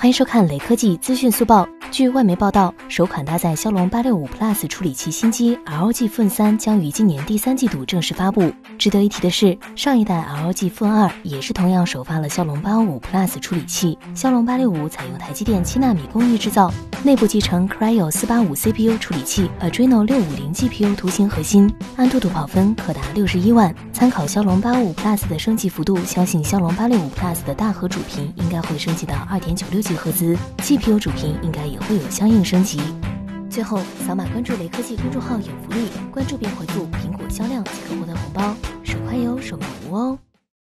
欢迎收看雷科技资讯速报。据外媒报道，首款搭载骁龙八六五 Plus 处理器新机 ROG Phone 三将于今年第三季度正式发布。值得一提的是，上一代 ROG Phone 二也是同样首发了骁龙八五 Plus 处理器。骁龙八六五采用台积电七纳米工艺制造，内部集成 Cryo 四八五 CPU 处理器，Adreno 六五零 GPU 图形核心，安兔兔跑分可达六十一万。参考骁龙八五 Plus 的升级幅度，相信骁龙八六五 Plus 的大核主频应该会升级到二点九六 G 赫兹，GPU 主频应该也会有相应升级。最后，扫码关注雷科技公众号有福利，关注并回复“苹果销量”即可获得红包，手快有，手慢无哦。